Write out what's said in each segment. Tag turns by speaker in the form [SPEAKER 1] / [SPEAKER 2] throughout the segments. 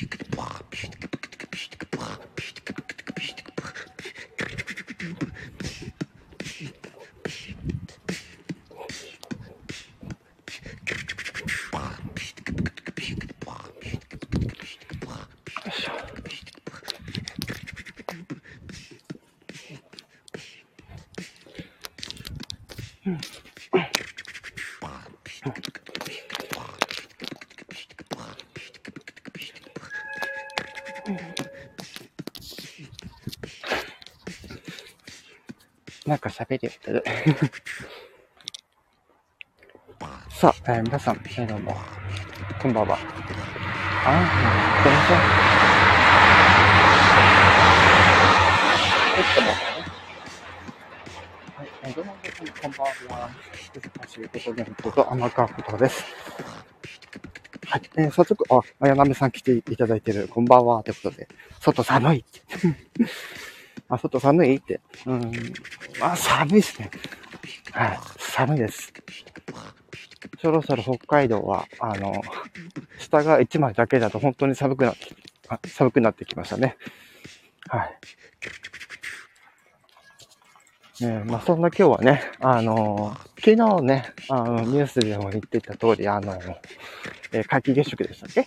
[SPEAKER 1] big なんか喋りってる。さあ、えー皆さん、えーどうも、こんばんは。あー、こんにちは。ちょっと待ってね。はい、えーどうもこんばんは。難しいことで、こと、天川ことです。はい、えー早速、あ、綾波さん来ていただいてる、こんばんは、ということで、外寒いって。あ、外寒いって。うん。あ、寒いですね。はい。寒いです。そろそろ北海道は、あの、下が1枚だけだと本当に寒くなって、あ寒くなってきましたね。はい。ねまあ、そんな今日はね、あの、昨日ね、あの、ニュースでも言ってた通り、あの、えー皆既月食でしたっけ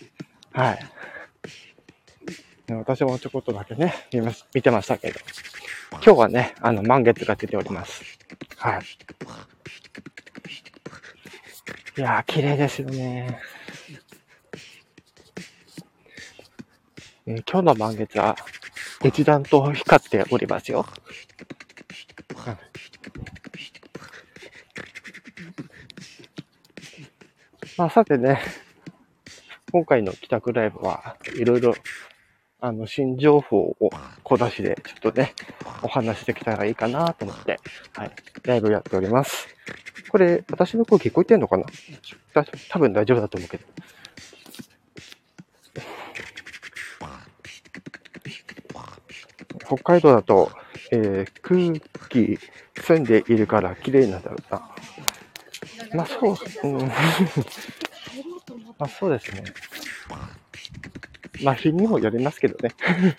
[SPEAKER 1] はい。私もちょこっとだけね、見ます見てましたけど、今日はね、あの、満月が出ております。はい。いやー、綺麗ですよね。えー今日の満月は、一段と光っておりますよ。はいまあ、さてね、今回の帰宅ライブはいろいろ、あの、新情報を小出しで、ちょっとね、お話しできたらいいかなと思って、はい、ライブやっております。これ、私の声聞こえてんのかな？多分大丈夫だと思うけど。北海道だと、えー空気澄んでいるから綺麗なんだろうな。まあそう、うん。まあそうですね。まあ日にもよりますけどね。うん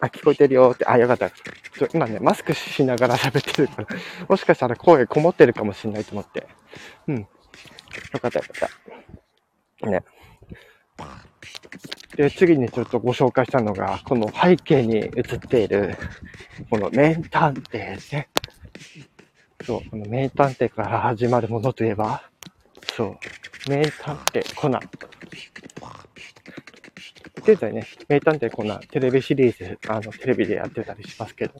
[SPEAKER 1] あ、聞こえてるよって、あ、よかった。ちょ今ね、マスクしながら喋ってるから、もしかしたら声こもってるかもしれないと思って。うん。よかったよかった。ね。で、次にちょっとご紹介したのが、この背景に映っている、この名探偵ですね。そう、この名探偵から始まるものといえば、そう、名探偵コナン。現在ね、名探偵コナン、テレビシリーズ、あの、テレビでやってたりしますけど、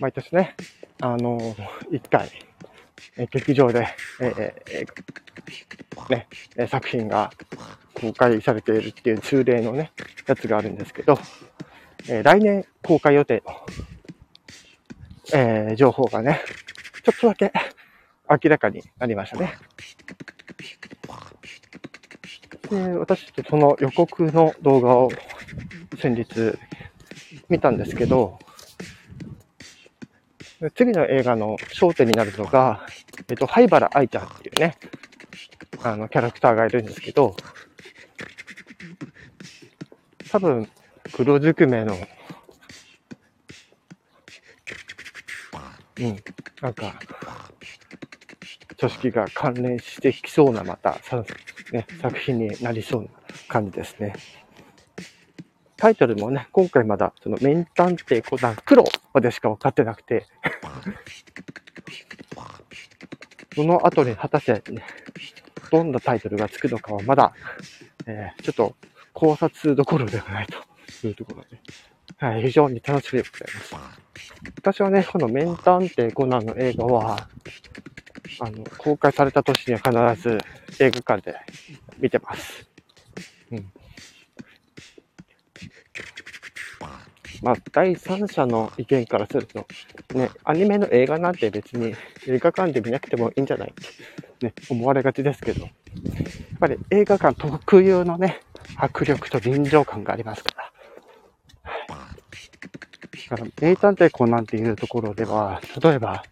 [SPEAKER 1] 毎年ね、あの、一回、え劇場で、ええーね、作品が公開されているっていう通例のね、やつがあるんですけど、え来年公開予定の、えー情報がね、ちょっとだけ明らかになりましたね。で私ちょっとその予告の動画を先日見たんですけど、次の映画の焦点になるのが、えっと、灰原愛ちゃんっていうね、あの、キャラクターがいるんですけど、多分、黒ずくめの、うん、なんか、組織が関連してきそうな、また、ね、作品になりそうな感じですね。タイトルもね、今回まだ、その、名探偵コナン黒までしか分かってなくて、その後に果たして、ね、どんなタイトルがつくのかはまだ、えーちょっと考察どころではないというところで、はい、非常に楽しみでございます。私はね、この名探偵コナンの映画は、あの、公開された年には必ず映画館で見てます。うん。まあ、第三者の意見からすると、ね、アニメの映画なんて別に映画館で見なくてもいいんじゃない？って、ね、思われがちですけど、やっぱり映画館特有のね、迫力と臨場感がありますから。だから、名探偵コナンっていうところでは、例えば、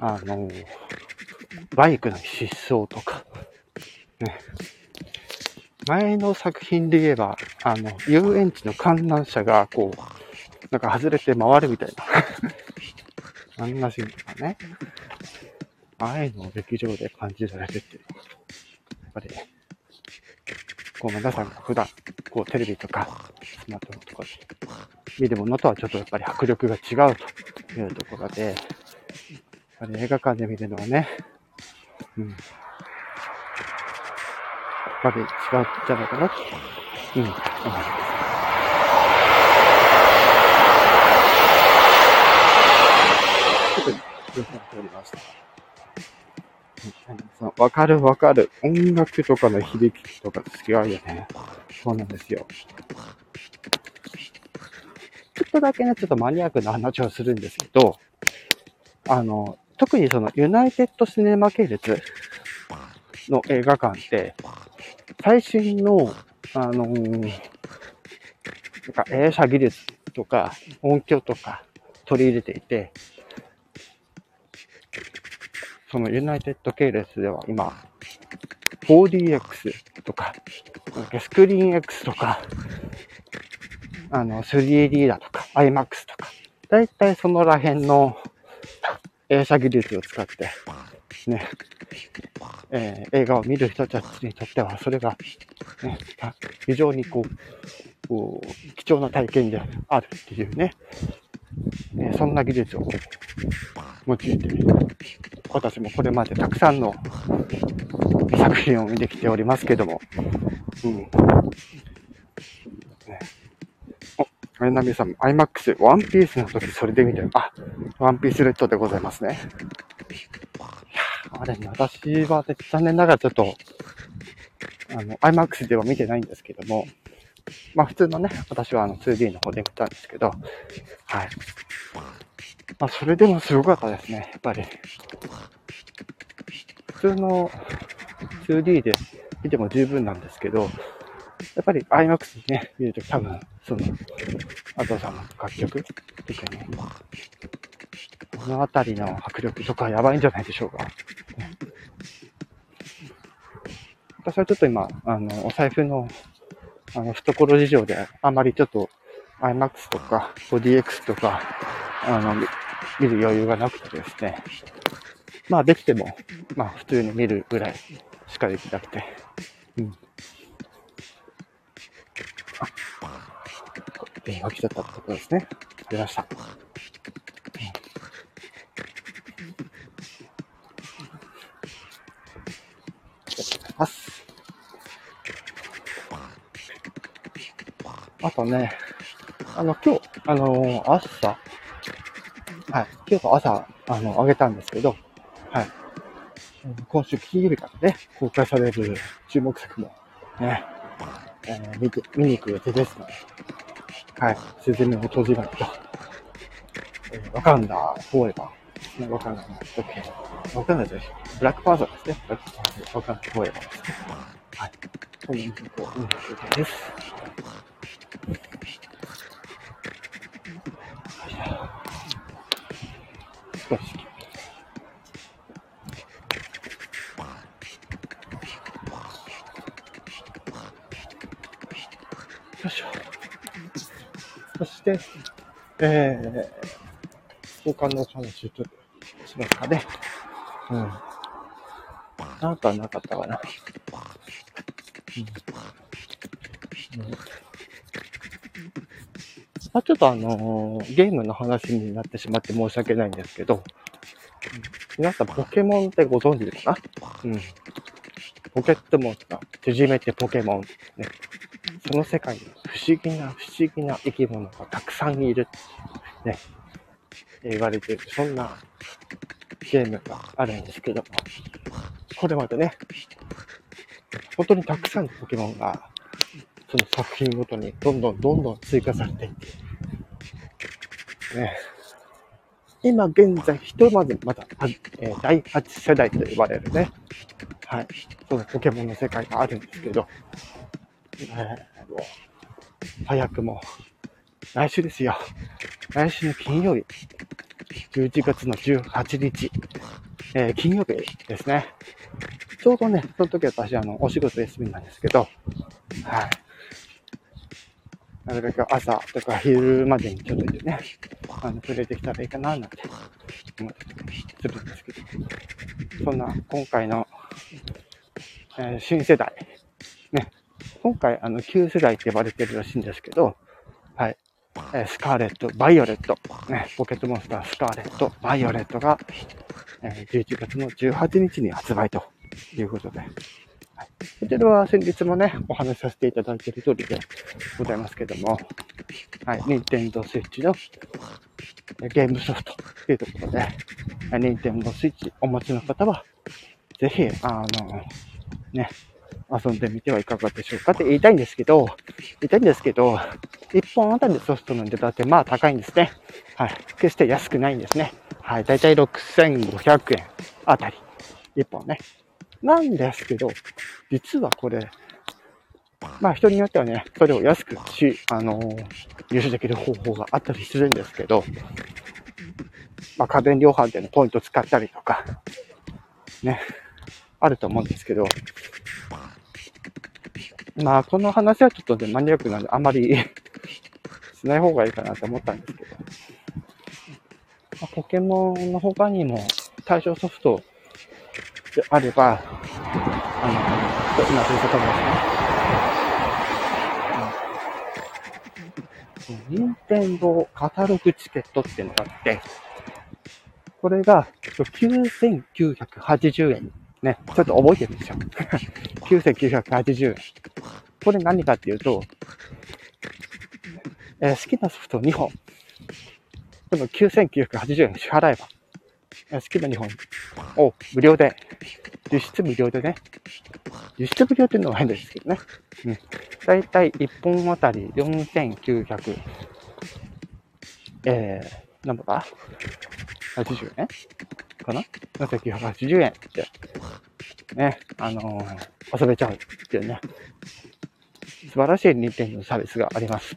[SPEAKER 1] あの、バイクの失踪とか、ね、前の作品で言えば、あの、遊園地の観覧車が、こう、なんか外れて回るみたいな。あんなシーンとかね。ああいうのを劇場で感じられてって、やっぱり、こう皆さんが普段、こうテレビとかスマートフォンとかで見るものとはちょっとやっぱり迫力が違うというところで、やっぱり映画館で見るのはね、うん。やっぱり違うんじゃないかな、うん、思います。おりました。わかるわかる。音楽とかの響きとか違うよね。そうなんですよ。ちょっとだけね、ちょっとマニアックな話をするんですけど、あの、特にそのユナイテッドシネマ系列の映画館って、最新の、あのー、なんか映写技術とか音響とか取り入れていて、そのユナイテッド系列では今、4DX とか、スクリーン X とか、あの、3D だとか、IMAX とか、だいたいそのら辺の映写技術を使って、ね、えー、映画を見る人たちにとっては、それが、ね、非常にこう、こう貴重な体験であるっていうね、えそんな技術を用いて、私もこれまでたくさんの作品を見てきておりますけども、うん。ね、お、あれなみさん、IMAX、ワンピースの時それで見てる。あ、ワンピースレッドでございますね。いやあれね、私は、ね、残念ながらちょっと、あの、IMAX では見てないんですけども、まあ普通のね、私はあの 2D の方で見たんですけど、はい。まあそれでもすごかったですね、やっぱり。普通の 2D で見ても十分なんですけど、やっぱり IMAX でね、見ると多分、その、あとさんの楽曲とかね、この辺りの迫力とかやばいんじゃないでしょうか。私はちょっと今、あの、お財布のあの、懐事情で、あまりちょっと IMAX とか 4DX とか、あの、見る余裕がなくてですね。まあ、できても、まあ、普通に見るぐらいしかできなくて。電話来ちゃったってことですね。出ました。あとね、あの、今日、あのー、朝、はい、今日朝、あの、あげたんですけど、はい。今週金曜日からね、公開される注目作も、ね、えー、見て、見に行く予定ですので、はい、すずめの戸締まりと、えー、わかんだ、フォーエバー、ね、わかんない、わかんないです。ブラックパーソンですね。ブラックパーソン、わかんない、フォーエバーですね。はい。そんなことを見に行く予定です。少し。よいしょ。そして、えー、交換の話ちょっとしますかね。うん。なんかなかったかな。うん。うんあ、ちょっとあのー、ゲームの話になってしまって申し訳ないんですけど、皆さんポケモンってご存知ですか？うん。ポケットモンスター、縮めてポケモン。ね。その世界に不思議な不思議な生き物がたくさんいるって。ね。言われている、そんなゲームがあるんですけども、これまでね、本当にたくさんのポケモンがその作品ごとにどんどんどんどん追加されていって、ね、今現在、ひとまずまだ、えー、第8世代と呼ばれるね、はい、そのポケモンの世界があるんですけど、えー、もう早くも、来週ですよ。来週の金曜日、11月の18日、えー、金曜日ですね。ちょうどね、その時は私、あの、お仕事休みなんですけど、はい。なるべく朝とか昼までにちょっとね、あの、触れてきたらいいかな、なんて。思ったりするんですけど、そんな今回の、えー、新世代、今回、あの、旧世代って呼ばれてるらしいんですけど、はい。えー、スカーレット、バイオレット、ね、ポケットモンスター、スカーレット、バイオレットが、えー、11月の18日に発売ということで、はい。こちらは先日もね、お話しさせていただいている通りでございますけども、はい、任天堂 switch のゲームソフトというところで、任天堂 switch お持ちの方は、ぜひ、あの、ね、遊んでみてはいかがでしょうかって言いたいんですけど、言いたいんですけど、1本あたりでソフトの値段ってまあ高いんですね。はい。決して安くないんですね。はい。だいたい6500円あたり。1本ね。なんですけど、実はこれ、まあ人によってはね、それを安くし、あのー、入手できる方法があったりするんですけど、まあ家電量販店のポイント使ったりとか、ね、あると思うんですけど、まあ、この話はちょっとね、マニアックなんで、あんまり しない方がいいかなと思ったんですけど、まあ、ポケモンの他にも、対象ソフトであれば、あの、今、そういう方もですね、任天堂カタログチケットっていうのがあって、これが9980円ね、ちょっと覚えてるですよ。9980円。これ何かっていうと、えー、好きなソフト2本。でも9980円支払えば、えー、好きな2本を無料で、実質無料でね、実質無料っていうのは変ですけどね。うん。だいたい1本あたり4900、えー、何ぼか ?80 円？かな ?4980 円って、ね、あのー、遊べちゃうっていうね、素晴らしい任天堂のサービスがあります。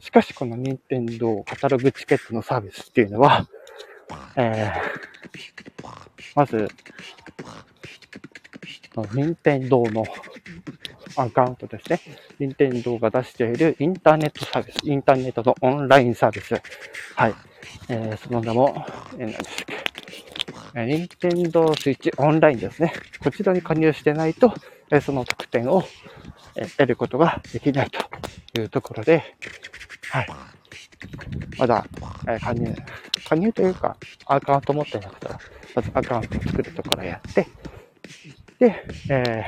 [SPEAKER 1] しかし、この任天堂カタログチケットのサービスっていうのは、えー、まず、任天堂のアカウントですね。任天堂が出しているインターネットサービス、インターネットのオンラインサービス。はい。えー、その名も、えー、何でしたっ任天堂スイッチオンラインですね。こちらに加入してないと、その特典を得ることができないというところで、はい。まだ、え加入、加入というか、アカウント持ってなくては、まずアカウントを作るところやって、で、え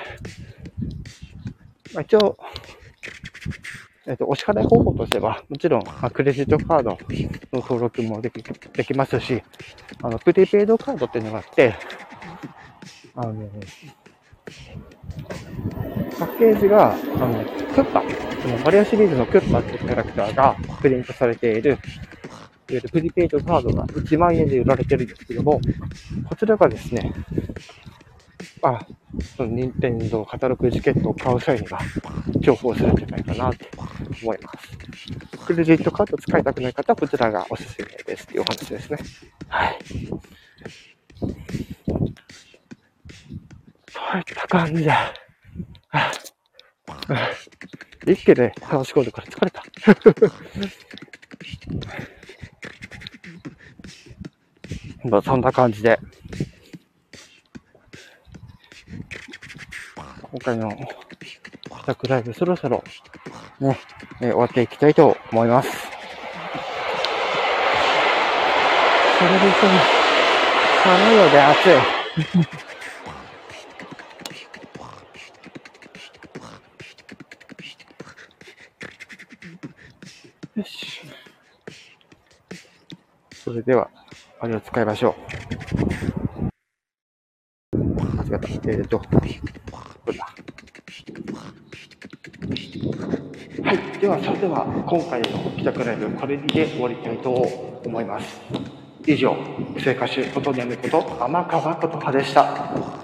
[SPEAKER 1] ー、まあ、一応、えっ、と、お支払い方法としては、もちろん、まあ、クレジットカードの登録もできできますし、あの、プリペイドカードっていうのがあって、あの、パッケージが、あの、クッパ、そのマリアシリーズのクッパっていうキャラクターがプリントされている、いわゆるプリペイドカードが1万円で売られてるんですけども、こちらがですね、あ、その任天堂カタログチケットを買う際には重宝するんじゃないかなって思います。クレジットカード使いたくない方はこちらがおすすめですっていうお話ですね。はい。そういった感じで、一気で楽し込んでから疲れた。まあそんな感じで、今回の帰宅ライブそろそろね、えー、終わっていきたいと思います。それでその、寒いので暑い。よし。それでは、あれを使いましょう。間違った。えっ、ー、と、今回の帰宅ライブ、これで終わりたいと思います。以上、生歌手、ことねむこと、天川琴葉でした。